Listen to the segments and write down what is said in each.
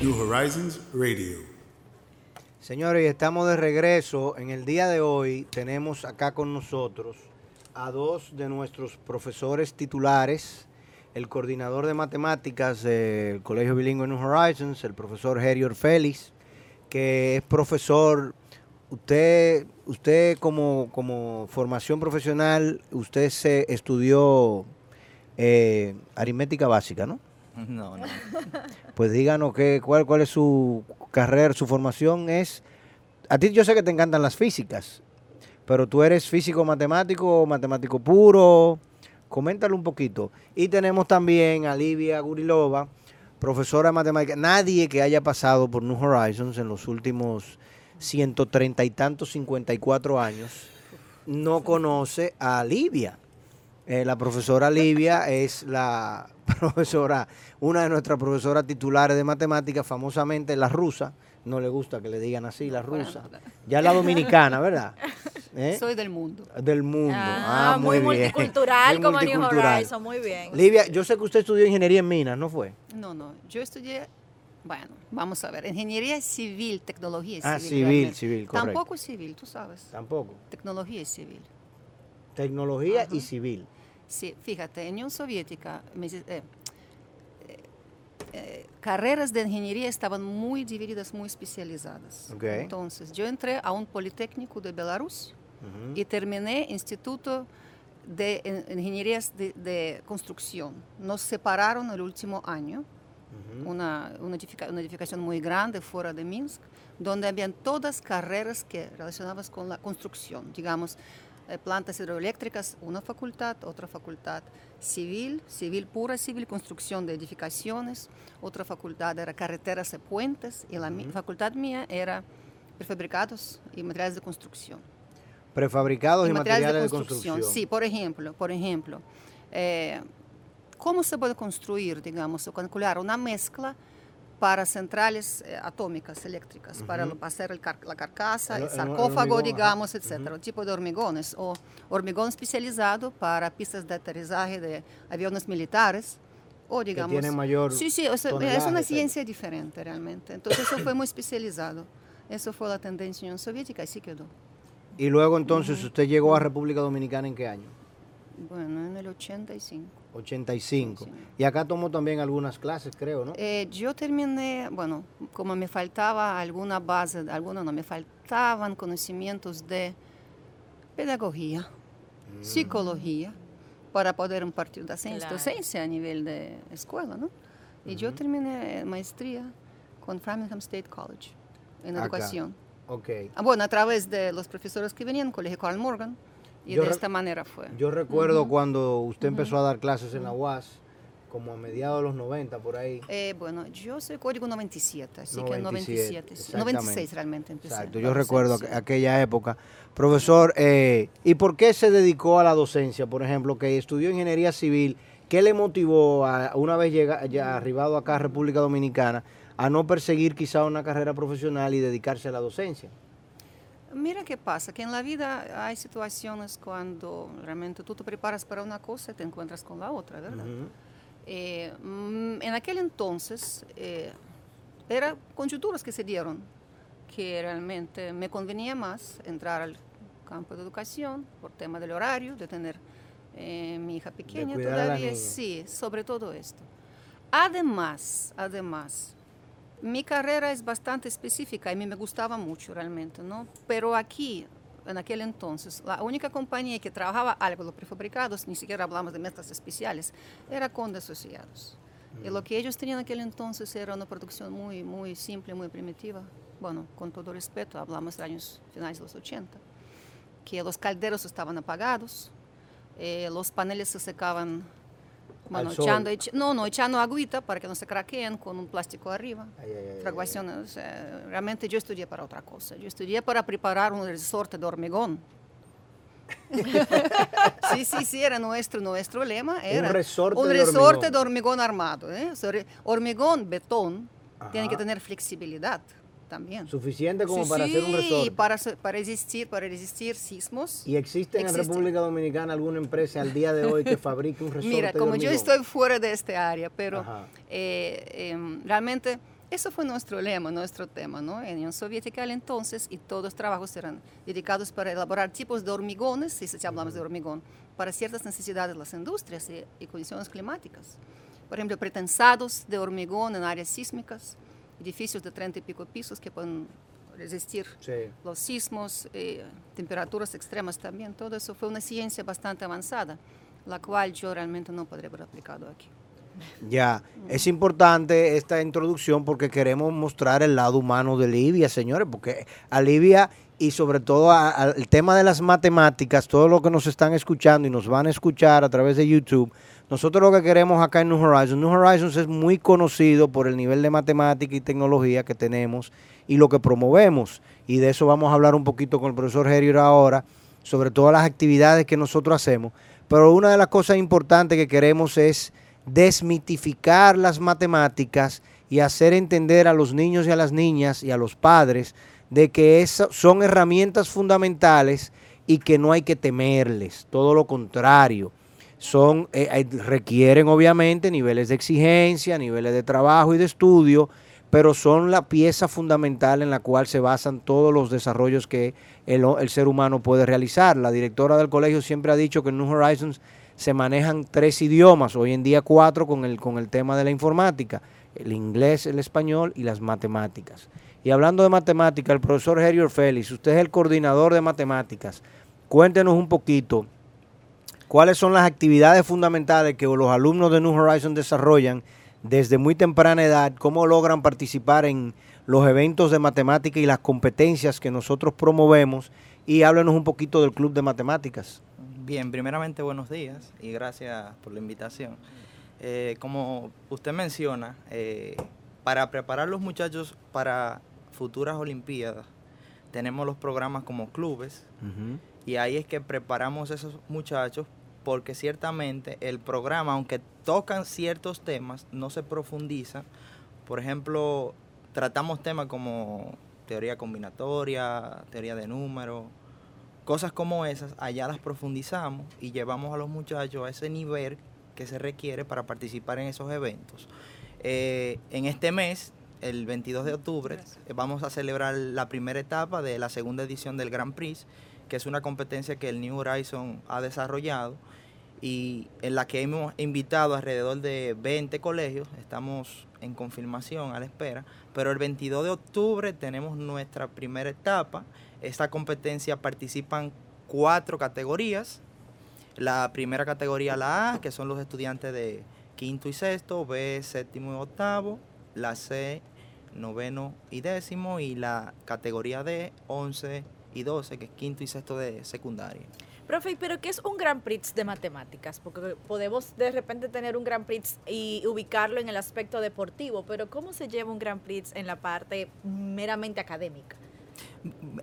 New Horizons Radio. Señores, estamos de regreso. En el día de hoy tenemos acá con nosotros a dos de nuestros profesores titulares, el coordinador de matemáticas del Colegio Bilingüe New Horizons, el profesor Herior Félix, que es profesor, usted, usted como, como formación profesional, usted se estudió eh, aritmética básica, ¿no? No, no. Pues díganos qué, cuál, cuál es su carrera, su formación es. A ti yo sé que te encantan las físicas, pero tú eres físico matemático, matemático puro. Coméntalo un poquito. Y tenemos también a Livia Gurilova, profesora de matemáticas. Nadie que haya pasado por New Horizons en los últimos 130 y tantos, 54 años, no conoce a Livia. Eh, la profesora Livia es la profesora, una de nuestras profesoras titulares de matemáticas, famosamente la rusa. No le gusta que le digan así, la rusa. Ya la dominicana, ¿verdad? ¿Eh? Soy del mundo. Del mundo. Ah, Ah, muy, muy, bien. multicultural Muy como New multicultural. Horizons, muy bien. Livia, yo sé que usted estudió ingeniería en minas, ¿no fue? No, no. Yo estudié, bueno, vamos a ver, ingeniería civil, tecnología Ah, civil. civil, realmente. civil, correcto. Tampoco civil, tú sabes. Tampoco. Tecnología y civil. Tecnología y civil. Sí, fíjate, en Unión Soviética, eh, eh, eh, carreras de ingeniería estaban muy divididas, muy especializadas. Ok. Entonces, yo entré a un politécnico de Belarus Ujú. y terminé Instituto de En- Ingenierías de, de Construcción. Nos separaron el último año, una, una, edifica- una edificación muy grande fuera de Minsk, donde habían todas carreras que relacionadas con la construcción, digamos, plantas hidroeléctricas, una facultad, otra facultad civil, civil pura, civil, construcción de edificaciones, otra facultad era carreteras y puentes, y la mi- facultad mía era prefabricados y materiales de construcción. Prefabricados y, y materiales, de construcción. Sí, por ejemplo, por ejemplo, eh, ¿cómo se puede construir, digamos, o calcular una mezcla para centrales eh, atómicas eléctricas, para hacer el car- la carcasa, El- el el- el sarcófago, digamos, etcétera, tipo de hormigones, o hormigón especializado para pistas de aterrizaje de aviones militares, o digamos... tienen mayor Sí, sí, o sea, es una ciencia diferente realmente. Entonces eso fue muy especializado. Eso fue la tendencia en Unión Soviética y así quedó. Y luego entonces usted llegó a República Dominicana en qué año? Bueno, en el 85. 85. Sí, sí. Y acá tomó también algunas clases, creo, ¿no? Eh, yo terminé, bueno, como me faltaba alguna base, alguna no, me faltaban conocimientos de pedagogía, Mm. psicología, para poder impartir docencia, Claro. docencia a nivel de escuela, ¿no? Y yo terminé maestría con Framingham State College en Acá. educación. Ok. Ah, bueno, a través de los profesores que venían, Colegio Carl Morgan, y Yo de esta manera fue. Yo recuerdo cuando usted empezó a dar clases en la UAS, como a mediados de los 90, por ahí. Eh, bueno, yo soy código 97, así que 97, 97, sí, exactamente. 96 realmente empecé. Exacto, yo recuerdo aqu- aquella época. Profesor, eh, ¿y por qué se dedicó a la docencia? Por ejemplo, que estudió ingeniería civil, ¿qué le motivó a, una vez llega, ya arribado acá a República Dominicana a no perseguir quizá una carrera profesional y dedicarse a la docencia? Mira qué pasa, que en la vida hay situaciones cuando realmente tú te preparas para una cosa y te encuentras con la otra, ¿verdad? Eh, mm, en aquel entonces eh, eran conjunturas que se dieron que realmente me convenía más entrar al campo de educación por tema del horario, de tener eh, mi hija pequeña todavía, sí, sobre todo esto. Además, además, mi carrera es bastante específica y a mí me gustaba mucho realmente, ¿no? Pero aquí, en aquel entonces, la única compañía que trabajaba algo, los prefabricados, ni siquiera hablamos de metas especiales, era Conde Asociados. Y lo que ellos tenían en aquel entonces era una producción muy, muy simple, muy primitiva. Bueno, con todo respeto, hablamos de años finales de los 80, que los calderos estaban apagados, eh, los paneles se secaban Bueno, Al sol. echando, echa- no, no, echando agüita para que no se craqueen con un plástico arriba. Ay, ay, ay, sea, realmente yo estudié para otra cosa. Yo estudié para preparar un resorte de hormigón. sí, sí, sí, era nuestro, nuestro lema. Era resorte un de resorte hormigón. de hormigón armado. ¿eh? O sea, hormigón, betón, tiene que Ajá. tener flexibilidad también. Suficiente como Sí, para hacer un sí, resorte. Para, se- para resistir, para resistir sismos. ¿Y existe en. República Dominicana alguna empresa al día de hoy que fabrique un resorte Mira, como yo estoy fuera de este área, pero eh, em, realmente eso fue nuestro lema, nuestro tema, ¿no? En Unión Soviética al entonces y todos los trabajos eran dedicados para elaborar tipos de hormigones, si hablamos de hormigón, para ciertas necesidades de las industrias y, y condiciones climáticas. Por ejemplo, pretensados de hormigón en áreas sísmicas, edificios de 30 y pico pisos que pueden resistir Sí. los sismos, eh, temperaturas extremas también, todo eso fue una ciencia bastante avanzada, la cual yo realmente no podría haber aplicado aquí. Ya, es importante esta introducción porque queremos mostrar el lado humano de Libia, señores, porque a Libia y sobre todo al tema de las matemáticas, todo lo que nos están escuchando y nos van a escuchar a través de YouTube, nosotros lo que queremos acá en New Horizons, New Horizons es muy conocido por el nivel de matemática y tecnología que tenemos y lo que promovemos. Y de eso vamos a hablar un poquito con el profesor Herier ahora, sobre todas las actividades que nosotros hacemos. Pero una de las cosas importantes que queremos es desmitificar las matemáticas y hacer entender a los niños y a las niñas y a los padres de que eso son herramientas fundamentales y que no hay que temerles, todo lo contrario. Son, eh, eh, requieren obviamente niveles de exigencia, niveles de trabajo y de estudio, pero son la pieza fundamental en la cual se basan todos los desarrollos que el, el ser humano puede realizar. La directora del colegio siempre ha dicho que en New Horizons se manejan tres idiomas, hoy en día cuatro con el, con el tema de la informática, el inglés, el español y las matemáticas. Y hablando de matemáticas, el profesor Herior Félix, usted es el coordinador de matemáticas. Cuéntenos un poquito cuáles son las actividades fundamentales que los alumnos de New Horizons desarrollan desde muy temprana edad, cómo logran participar en los eventos de matemática y las competencias que nosotros promovemos y háblenos un poquito del Club de Matemáticas. Bien, primeramente buenos días y gracias por la invitación. Eh, como usted menciona, eh, para preparar los muchachos para futuras Olimpiadas, tenemos los programas como clubes y ahí es que preparamos a esos muchachos porque ciertamente el programa, aunque tocan ciertos temas, no se profundiza. Por ejemplo, tratamos temas como teoría combinatoria, teoría de números, cosas como esas, allá las profundizamos y llevamos a los muchachos a ese nivel que se requiere para participar en esos eventos. Eh, en este mes, el 22 de octubre, eh, vamos a celebrar la primera etapa de la segunda edición del Grand Prix, que es una competencia que el New Horizon ha desarrollado y en la que hemos invitado alrededor de 20 colegios, estamos en confirmación a la espera, pero el 22 de octubre tenemos nuestra primera etapa. Esta competencia participan cuatro categorías. La primera categoría, la A, que son los estudiantes de quinto y sexto, B, séptimo y octavo, la C, noveno y décimo, y la categoría D, 11 y 12, que es quinto y sexto de secundaria. Profe, pero ¿qué es un Grand Prix de matemáticas? Porque podemos de repente tener un Grand Prix y ubicarlo en el aspecto deportivo, pero ¿cómo se lleva un Grand Prix en la parte meramente académica?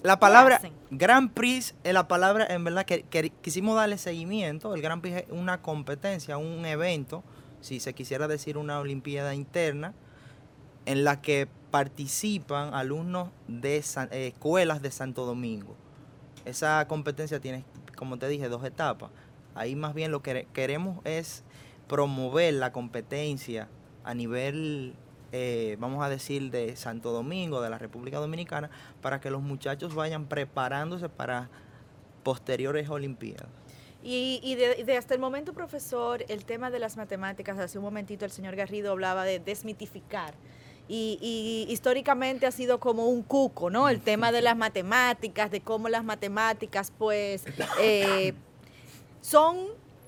La palabra? Grand Prix es la palabra, en verdad, que, que quisimos darle seguimiento. El Grand Prix es una competencia, un evento, si se quisiera decir una olimpiada interna, en la que participan alumnos de eh, escuelas de Santo Domingo. Esa competencia tiene, como te dije, dos etapas. Ahí más bien lo que queremos es promover la competencia a nivel, eh, vamos a decir, de Santo Domingo, de la República Dominicana, para que los muchachos vayan preparándose para posteriores Olimpiadas. Y, y de hasta el momento, profesor, el tema de las matemáticas, hace un momentito el señor Garrido hablaba de desmitificar. Y, y históricamente ha sido como un cuco, ¿no? El tema de las matemáticas, de cómo las matemáticas, pues, eh, son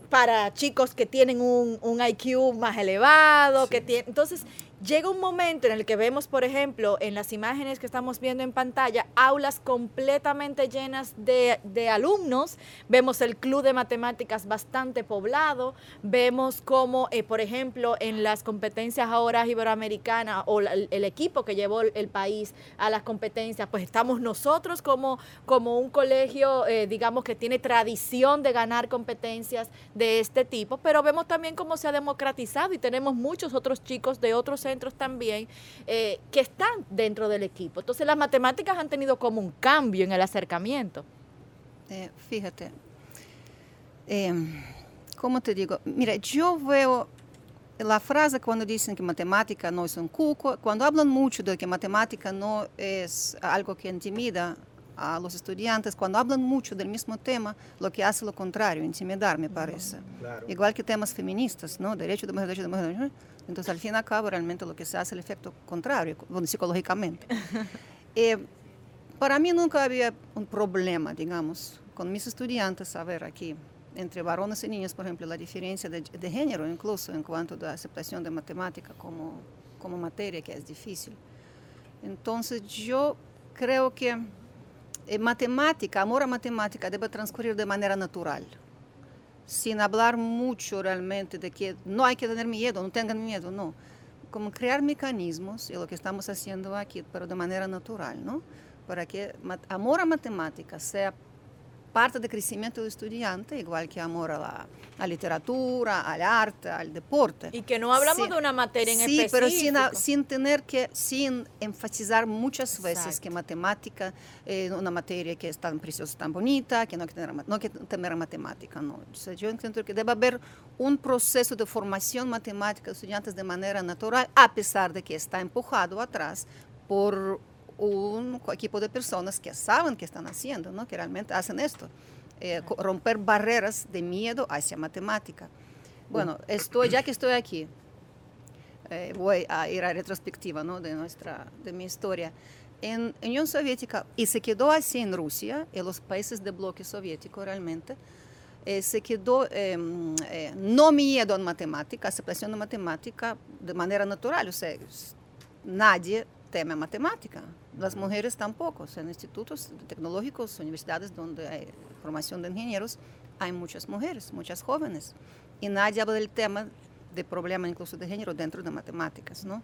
para chicos que tienen un, un IQ más elevado, que tienen... Entonces, llega un momento en el que vemos, por ejemplo, en las imágenes que estamos viendo en pantalla, aulas completamente llenas de, de alumnos, vemos el club de matemáticas bastante poblado, vemos como, eh, por ejemplo, en las competencias ahora iberoamericanas o el, equipo que llevó el país a las competencias, pues estamos nosotros como, como un colegio, eh, digamos, que tiene tradición de ganar competencias de este tipo, pero vemos también cómo se ha democratizado y tenemos muchos otros chicos de otros centros también eh, que están dentro del equipo. Entonces las matemáticas han tenido como un cambio en el acercamiento. Eh, fíjate, eh, ¿cómo te digo? Mira, yo veo la frase cuando dicen que matemática no es un cuco, cuando hablan mucho de que matemática no es algo que intimida a los estudiantes, cuando hablan mucho del mismo tema, lo que hace lo contrario, intimidar, me parece. Igual que temas feministas, ¿no? Derecho de mujer, derecho de mujer. Entonces, al fin y al cabo, realmente lo que se hace es el efecto contrario, bueno, psicológicamente. Eh, para mí nunca había un problema, digamos, con mis estudiantes, a ver aquí, entre varones y niñas, por ejemplo, la diferencia de, de género, incluso en cuanto a la aceptación de matemática como, como materia, que es difícil. Entonces, yo creo que matemática, amor a matemática debe transcurrir de manera natural, sin hablar mucho realmente de que no hay que tener miedo, no tengan miedo, no. Como crear mecanismos, y lo que estamos haciendo aquí, pero de manera natural, ¿no? Para que amor a matemática sea parte del crecimiento del estudiante, igual que amor a la, a literatura, al arte, al deporte. Y que no hablamos Sí. de una materia en Sí, específico. pero sin, tener que, sin enfatizar muchas veces Exacto. que matemática es una materia que es tan preciosa, tan bonita, que no hay que tener, no hay que tener matemática, no. O sea, yo entiendo que debe haber un proceso de formación matemática de estudiantes de manera natural, a pesar de que está empujado atrás por un equipo de personas que saben que están haciendo, ¿no? que realmente hacen esto, eh, romper barreras de miedo hacia matemática. Bueno, estoy, ya que estoy aquí, eh, voy a ir a retrospectiva ¿no? de, nuestra, de mi historia. En Unión Soviética, y se quedó así en Rusia, en los países del bloque soviético realmente, eh, se quedó eh, eh, no miedo en matemática, aceptación de matemática de manera natural. O sea, s- teme matemática. Las mujeres tampoco. O sea, en institutos tecnológicos, universidades donde hay formación de ingenieros, hay muchas mujeres, muchas jóvenes. Y nadie habla del tema de problema incluso de género dentro de matemáticas, ¿no?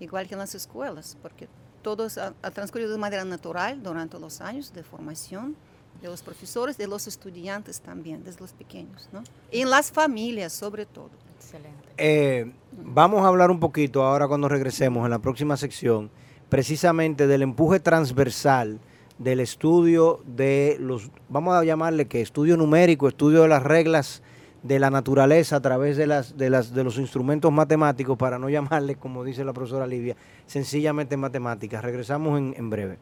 Igual que en las escuelas, porque todo ha, ha transcurrido de manera natural durante los años de formación de los profesores, de los estudiantes también, desde los pequeños, ¿no? Y en las familias, sobre todo. Excelente. Eh, vamos a hablar un poquito ahora cuando regresemos en la próxima sección, precisamente del empuje transversal del estudio de los, vamos a llamarle que estudio numérico, estudio de las reglas de la naturaleza a través de las de las de los instrumentos matemáticos para no llamarle como dice la profesora Livia sencillamente matemáticas regresamos en, en breve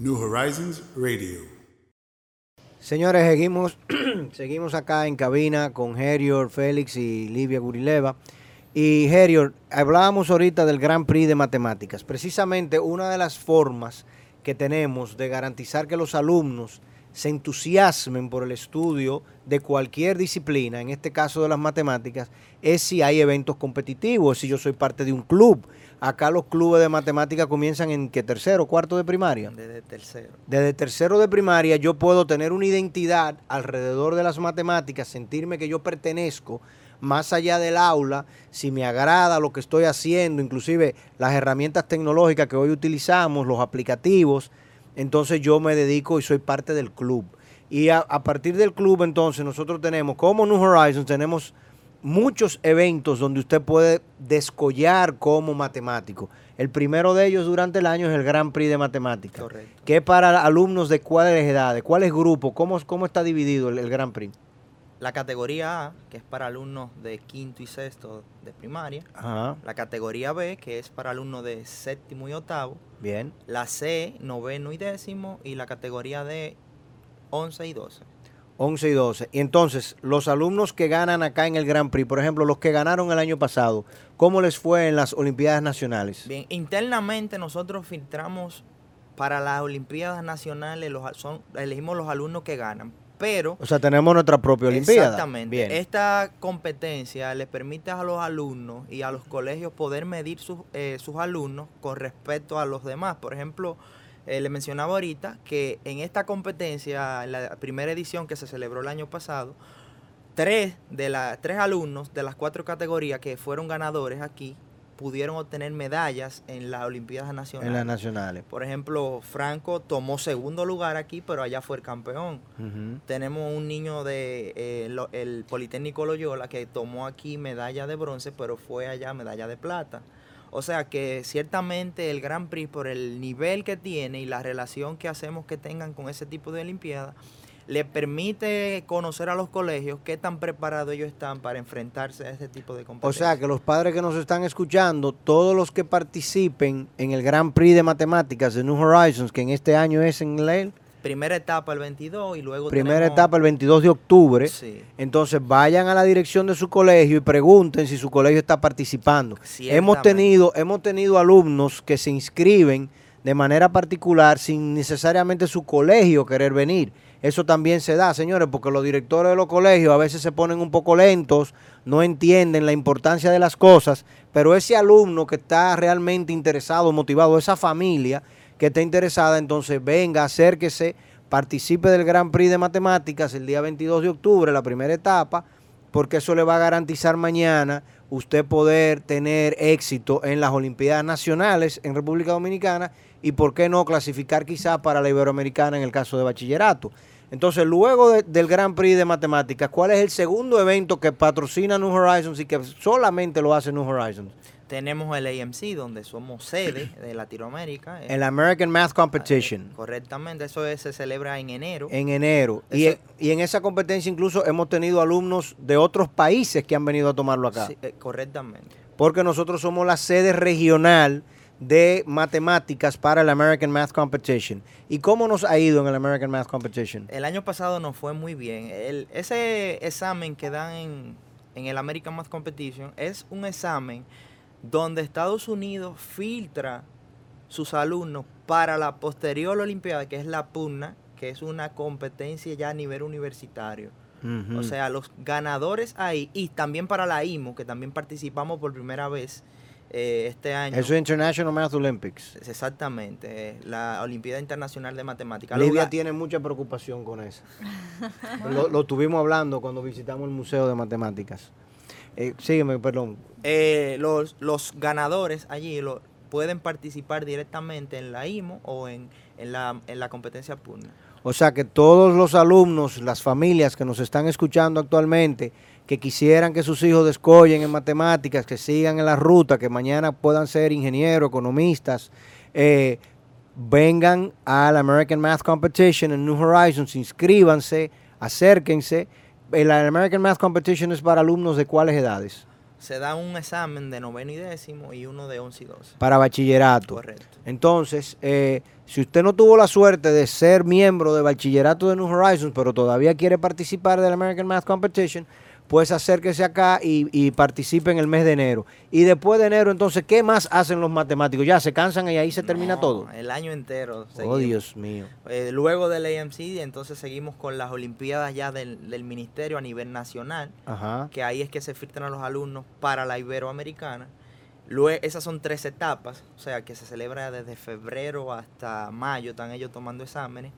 New Horizons Radio. Señores, seguimos, seguimos acá en cabina con Herior, Félix y Livia Gurileva. Y Herior, hablábamos ahorita del Gran Prix de Matemáticas. Precisamente una de las formas que tenemos de garantizar que los alumnos se entusiasmen por el estudio de cualquier disciplina, en este caso de las matemáticas, es si hay eventos competitivos, si yo soy parte de un club. Acá los clubes de matemáticas comienzan en qué tercero, cuarto de primaria. Desde tercero. Desde tercero de primaria yo puedo tener una identidad alrededor de las matemáticas, sentirme que yo pertenezco más allá del aula, si me agrada lo que estoy haciendo, inclusive las herramientas tecnológicas que hoy utilizamos, los aplicativos, entonces yo me dedico y soy parte del club. Y a, a partir del club entonces nosotros tenemos, como New Horizons, tenemos muchos eventos donde usted puede descollar como matemático. El primero de ellos durante el año es el Gran Prix de Matemáticas, Correcto. que es para alumnos de cuáles edades, cuáles grupos, cómo, cómo está dividido el, el Gran Prix. La categoría A, que es para alumnos de quinto y sexto de primaria. Ajá, La categoría B, que es para alumnos de séptimo y octavo. bien. La C, noveno y décimo. Y la categoría D, 11 y 12. 11 y 12. Y entonces, los alumnos que ganan acá en el Gran Prix, por ejemplo, los que ganaron el año pasado, ¿cómo les fue en las Olimpiadas Nacionales? Bien, internamente nosotros filtramos para las Olimpiadas Nacionales, los, son, elegimos los alumnos que ganan. Pero O sea, tenemos nuestra propia Olimpiada. Exactamente. Bien. Esta competencia le permite a los alumnos y a los colegios poder medir sus, eh, sus alumnos con respecto a los demás. Por ejemplo, eh, le mencionaba ahorita que en esta competencia, en la primera edición que se celebró el año pasado, tres de las tres alumnos de las cuatro categorías que fueron ganadores aquí pudieron obtener medallas en las Olimpiadas Nacionales. en las nacionales. Por ejemplo, Franco tomó segundo lugar aquí, pero allá fue el campeón. Tenemos un niño de eh, lo- el Politécnico Loyola que tomó aquí medalla de bronce, pero fue allá medalla de plata. O sea que ciertamente el Gran Prix, por el nivel que tiene y la relación que hacemos que tengan con ese tipo de Olimpiadas, le permite conocer a los colegios qué tan preparados ellos están para enfrentarse a este tipo de O competencias. sea, que los padres que nos están escuchando, todos los que participen en el Grand Prix de Matemáticas de New Horizons, que en este año es en la Primera etapa el 22 y luego primera tenemos- etapa el 22 de octubre, Sí. entonces vayan a la dirección de su colegio y pregunten si su colegio está participando. Hemos tenido, hemos tenido alumnos que se inscriben de manera particular sin necesariamente su colegio querer venir. Eso también se da, señores, porque los directores de los colegios a veces se ponen un poco lentos, no entienden la importancia de las cosas, pero ese alumno que está realmente interesado, motivado, esa familia que está interesada, entonces venga, acérquese, participe del Gran Prix de Matemáticas el día 22 de octubre, la primera etapa, porque eso le va a garantizar mañana usted poder tener éxito en las Olimpiadas Nacionales en República Dominicana y por qué no clasificar quizá para la Iberoamericana en el caso de bachillerato. Entonces, luego de- del Gran Prix de Matemáticas, ¿cuál es el segundo evento que patrocina New Horizons y que solamente lo hace New Horizons? Tenemos el AMC, donde somos sede de Latinoamérica. El American Math Competition. Correctamente, eso es- se celebra en enero. en enero. Y, Eso- y en esa competencia incluso hemos tenido alumnos de otros países que han venido a tomarlo acá. Sí, eh, correctamente. Porque nosotros somos la sede regional de matemáticas para el American Math Competition. ¿Y cómo nos ha ido en el American Math Competition? El año pasado nos fue muy bien. El- ese examen que dan en, en el American Math Competition es un examen donde Estados Unidos filtra sus alumnos para la posterior Olimpiada, que es la PUNA, que es una competencia ya a nivel universitario. O sea, los ganadores ahí, y también para la IMO, que también participamos por primera vez eh, este año. Eso es International Math Olympics. Exactamente, eh, la Olimpiada Internacional de Matemáticas. Lidia tiene mucha preocupación con eso. lo, lo tuvimos hablando cuando visitamos el Museo de Matemáticas. Eh, sígueme, perdón. los, los ganadores allí lo, pueden participar directamente en la IMO o en, en, la, en la competencia PUNA. O sea que todos los alumnos, las familias que nos están escuchando actualmente, que quisieran que sus hijos descollen en matemáticas, que sigan en la ruta, que mañana puedan ser ingenieros, economistas, eh, vengan al American Math Competition en New Horizons, inscríbanse, acérquense. El American Math Competition es para alumnos de cuáles edades? Se da un examen de noveno y décimo y uno de once y doce. Para bachillerato. Correcto. Entonces, eh, si usted no tuvo la suerte de ser miembro de bachillerato de New Horizons, pero todavía quiere participar del American Math Competition, pues acérquese acá y, y participe en el mes de enero. Y después de enero, entonces, ¿qué más hacen los matemáticos? Ya se cansan y ahí se termina No, todo. El año entero. Oh, seguimos. Dios mío. Eh, luego del AMC, entonces seguimos con las Olimpiadas ya del, del Ministerio a nivel nacional. Ajá. que ahí es que se filtran a los alumnos para la Iberoamericana. Luego, esas son tres etapas, o sea, que se celebra desde febrero hasta mayo, están ellos tomando exámenes.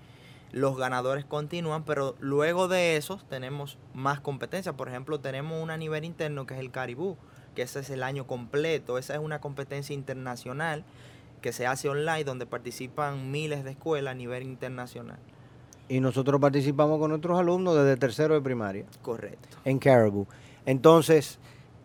Los ganadores continúan, pero luego de eso tenemos más competencias. Por ejemplo, tenemos una a nivel interno que es el Caribú, que ese es el año completo. Esa es una competencia internacional que se hace online, donde participan miles de escuelas a nivel internacional. Y nosotros participamos con nuestros alumnos desde tercero de primaria. Correcto. en Caribou. Entonces,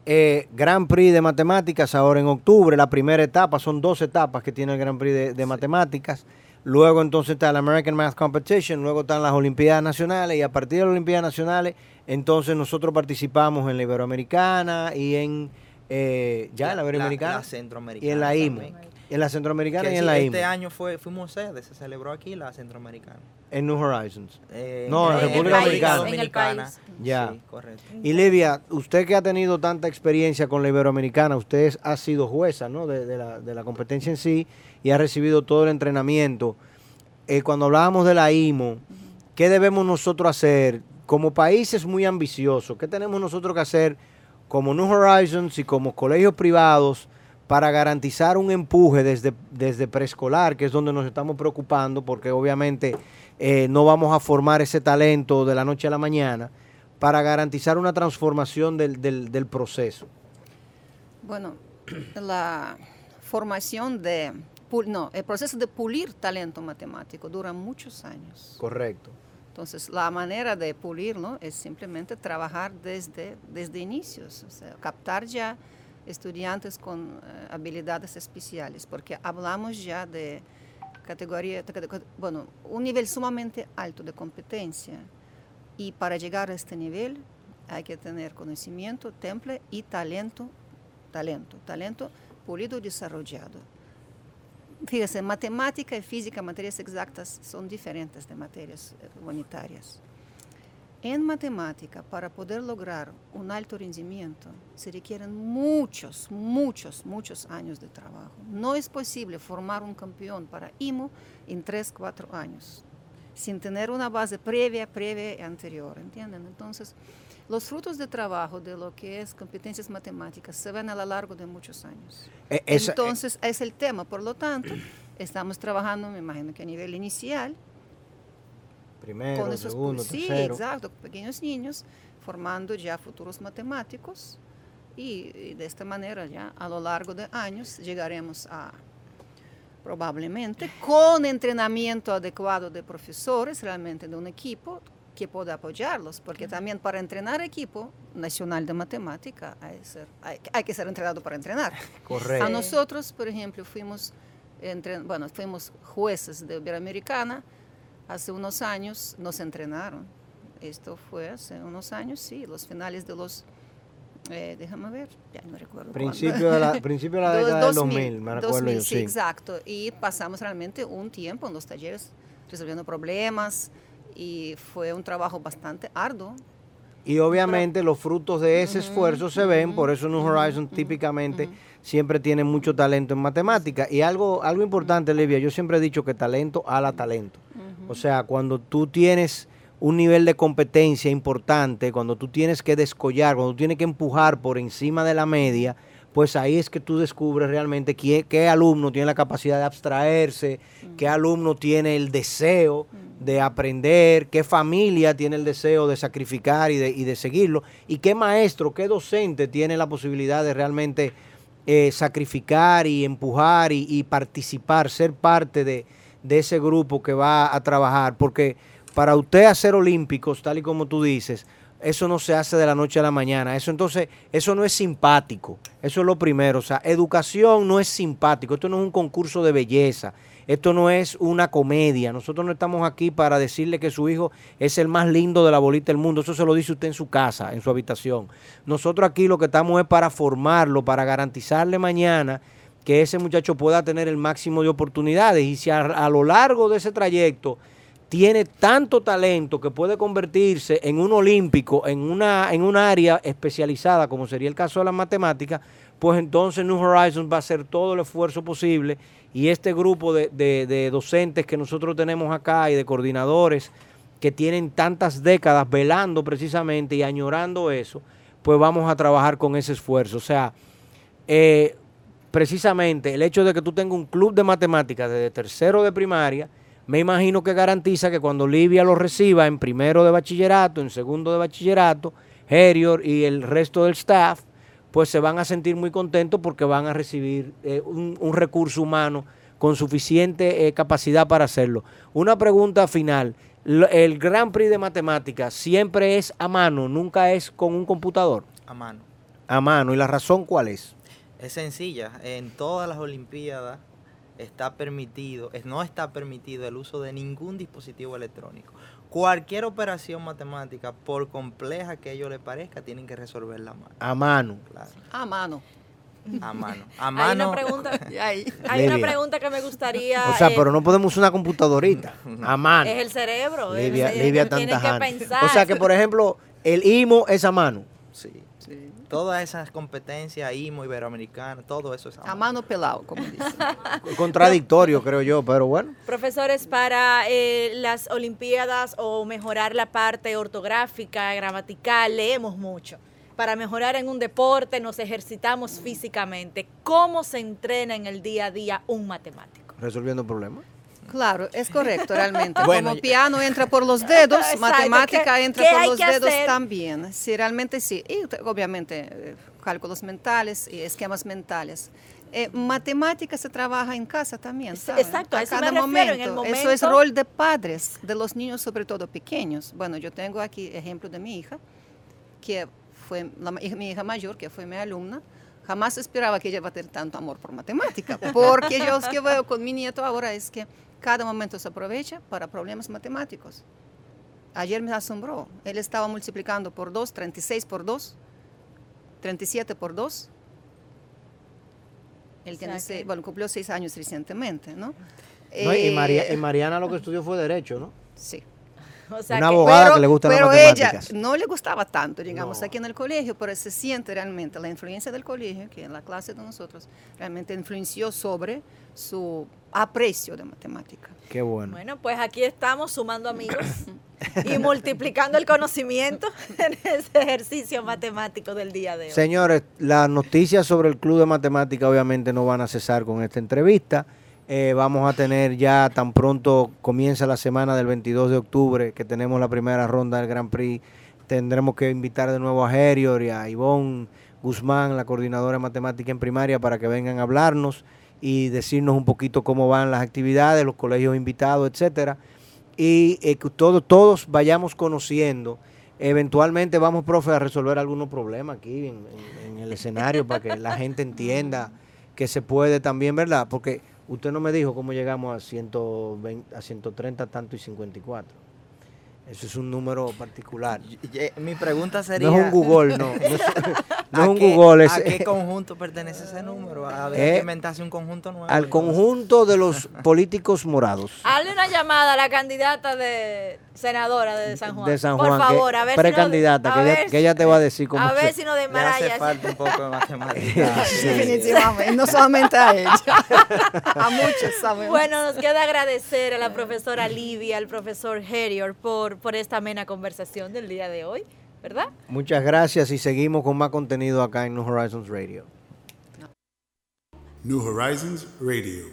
eh, Grand Prix de Matemáticas ahora en octubre, la primera etapa, son dos etapas que tiene el Grand Prix de, de Matemáticas. Luego entonces está el American Math Competition, luego están las Olimpiadas Nacionales y a partir de las Olimpiadas Nacionales, entonces nosotros participamos en la Iberoamericana y en, eh, ya en la Iberoamericana La, centroamericana. y en la IMO. también. En la Centroamericana Que y en sí, la este IMO. año fue, fuimos sede, se celebró aquí la centroamericana. En New Horizons. Eh, No, en República Dominicana. En el país. Ya. Sí, correcto. Y Livia, usted que ha tenido tanta experiencia con la Iberoamericana, usted es- ha sido jueza ¿no? de, de la, de la competencia en sí y ha recibido todo el entrenamiento. Eh, cuando hablábamos de la IMO, ¿qué debemos nosotros hacer? Como países muy ambiciosos, ¿qué tenemos nosotros que hacer como New Horizons y como colegios privados para garantizar un empuje desde, desde preescolar, que es donde nos estamos preocupando, porque obviamente eh, no vamos a formar ese talento de la noche a la mañana, para garantizar una transformación del, del- del proceso? Bueno, la formación de, no, el proceso de pulir talento matemático dura muchos años. Correcto. Entonces, la manera de pulirlo es simplemente trabajar desde, desde inicios, o sea, captar ya estudiantes con eh, habilidades especiales, porque hablamos ya de categoría, bueno, un nivel sumamente alto de competencia y para llegar a este nivel hay que tener conocimiento, temple y talento, talento, talento pulido y desarrollado. Fíjese, matemática y física, materias exactas, son diferentes de materias eh, humanitarias. En matemática, para poder lograr un alto rendimiento, se requieren muchos, muchos, muchos años de trabajo. No es posible formar un campeón para IMO en 3, 4 años, sin tener una base previa, previa y anterior, ¿entienden? Entonces, los frutos de trabajo de lo que es competencias matemáticas se ven a lo largo de muchos años. E- esa- Entonces, es el tema. Por lo tanto, estamos trabajando, me imagino que a nivel inicial, Primero, con esos segundo, sí, tercero. exacto, pequeños niños, formando ya futuros matemáticos y, y de esta manera ya a lo largo de años llegaremos a probablemente con entrenamiento adecuado de profesores, realmente de un equipo que pueda apoyarlos, porque también para entrenar equipo nacional de matemática hay, ser- hay- hay que ser entrenado para entrenar. Correcto. A nosotros, por ejemplo, fuimos, entre, bueno, fuimos jueces de Iberoamericana, hace unos años nos entrenaron. Esto fue hace unos años, sí, los finales de los, eh, déjame ver, ya no recuerdo. Principio de la, principio de la década del 2000, me recuerdo 2000, yo, sí, sí. exacto. Y pasamos realmente un tiempo en los talleres resolviendo problemas y fue un trabajo bastante arduo. Y obviamente los frutos de ese esfuerzo se ven, por eso New Horizons típicamente siempre tiene mucho talento en matemática. Y algo, algo importante, Livia, yo siempre he dicho que talento ala talento. O sea, cuando tú tienes un nivel de competencia importante, cuando tú tienes que descollar, cuando tú tienes que empujar por encima de la media, pues ahí es que tú descubres realmente qué, qué alumno tiene la capacidad de abstraerse, qué alumno tiene el deseo de aprender, qué familia tiene el deseo de sacrificar y de, y de seguirlo, y qué maestro, qué docente tiene la posibilidad de realmente eh, sacrificar y empujar y, y participar, ser parte de, de ese grupo que va a trabajar, porque para usted hacer olímpicos, tal y como tú dices, eso no se hace de la noche a la mañana. Eso entonces, eso no es simpático. Eso es lo primero. O sea, educación no es simpático. Esto no es un concurso de belleza. Esto no es una comedia. Nosotros no estamos aquí para decirle que su hijo es el más lindo de la bolita del mundo. Eso se lo dice usted en su casa, en su habitación. Nosotros aquí lo que estamos es para formarlo, para garantizarle mañana que ese muchacho pueda tener el máximo de oportunidades. Y si a, lo largo de ese trayecto tiene tanto talento que puede convertirse en un olímpico, en una, en un área especializada, como sería el caso de las matemáticas, pues entonces New Horizons va a hacer todo el esfuerzo posible y este grupo de, de- de docentes que nosotros tenemos acá y de coordinadores que tienen tantas décadas velando precisamente y añorando eso, pues vamos a trabajar con ese esfuerzo. O sea, eh, precisamente el hecho de que tú tengas un club de matemáticas desde tercero de primaria, me imagino que garantiza que cuando Livia lo reciba en primero de bachillerato, en segundo de bachillerato, Herior y el resto del staff, pues se van a sentir muy contentos porque van a recibir eh, un, un recurso humano con suficiente eh, capacidad para hacerlo. Una pregunta final. El Gran Prix de Matemáticas siempre es a mano, nunca es con un computador. a mano. A mano. ¿Y la razón cuál es? Es sencilla. En todas las Olimpiadas está permitido, es- no está permitido el uso de ningún dispositivo electrónico. Cualquier operación matemática, por compleja que ello le parezca, tienen que resolverla a mano. A mano. Claro, A mano. a mano. A Hay mano. una pregunta, hay una Livia. pregunta que me gustaría. O sea, eh, pero no podemos usar una computadorita. A mano. Es el cerebro. es- Livia, es- Livia tienen que Tantajano. pensar. O sea que, por ejemplo, el IMO es a mano. Sí, Sí. Todas esas competencias, IMO, Iberoamericana, todo eso es A mano pelado, como dicen. Contradictorio, creo yo, pero bueno. Profesores, para eh, las Olimpiadas o mejorar la parte ortográfica, gramatical, leemos mucho. Para mejorar en un deporte nos ejercitamos físicamente. ¿Cómo se entrena en el día a día un matemático? Resolviendo problemas. Claro, es correcto realmente. Bueno, Como piano entra por los dedos, Exacto, matemática ¿qué- entra qué por los dedos hacer? también. Sí, realmente sí. Y obviamente eh, cálculos mentales y esquemas mentales. Eh, matemática se trabaja en casa también. Sí, ¿sabe? exacto, a eso me cada refiero, en el Eso es momento- rol de padres, de los niños sobre todo pequeños. Bueno, yo tengo aquí ejemplo de mi hija, que fue la mi hija mayor, que fue mi alumna. Jamás esperaba que ella iba a tener tanto amor por matemática, porque yo lo que veo con mi nieto ahora es que cada momento se aprovecha para problemas matemáticos. Ayer me asombró, él estaba multiplicando por 2, 36 por 2, 37 por 2. Él tiene O sea seis- que- bueno, cumplió seis años recientemente, ¿no? No, y, Eh, María- y Mariana lo que estudió fue Derecho, ¿no? Sí. O sea Una que- abogada que le gustan las pero matemáticas. ella no le gustaba tanto, digamos, No. aquí en el colegio, pero se siente realmente la influencia del colegio, que en la clase de nosotros realmente influenció sobre su aprecio de matemática. Qué bueno. Bueno, pues aquí estamos sumando amigos y multiplicando el conocimiento en ese ejercicio matemático del día de hoy. Señores, las noticias sobre el Club de Matemática obviamente no van a cesar con esta entrevista. Eh, vamos a tener ya tan pronto comienza la semana del 22 de octubre, que tenemos la primera ronda del Grand Prix. Tendremos que invitar de nuevo a Herior y a Ivonne Guzmán, la coordinadora de matemática en primaria, para que vengan a hablarnos y decirnos un poquito cómo van las actividades, los colegios invitados, etcétera. Y eh, que todos, todos vayamos conociendo. Eventualmente vamos, profe, a resolver algunos problemas aquí en el escenario para que la gente entienda que se puede también, ¿verdad? Porque usted no me dijo cómo llegamos a 120, a 130 tanto y 54. Eso es un número particular. Y- Mi pregunta sería... No es un Google, no. No es, no es ¿a un qué- Google, es ¿A qué conjunto pertenece ese número? A ver, Eh, inventarse un conjunto nuevo. al conjunto de los políticos morados. Hazle una llamada a la candidata de senadora de San Juan. De San Por Juan, que- favor, a ver precandidata, si no, que ella- que ella te va a decir cómo A ver si no Le hace falta un poco de matemática. Sí. Definitivamente, no solamente a ella, a muchos sabemos. Bueno, nos queda agradecer a la profesora Livia, al profesor Herior por, por esta amena conversación del día de hoy, ¿verdad? Muchas gracias y seguimos con más contenido acá en New Horizons Radio. New Horizons Radio.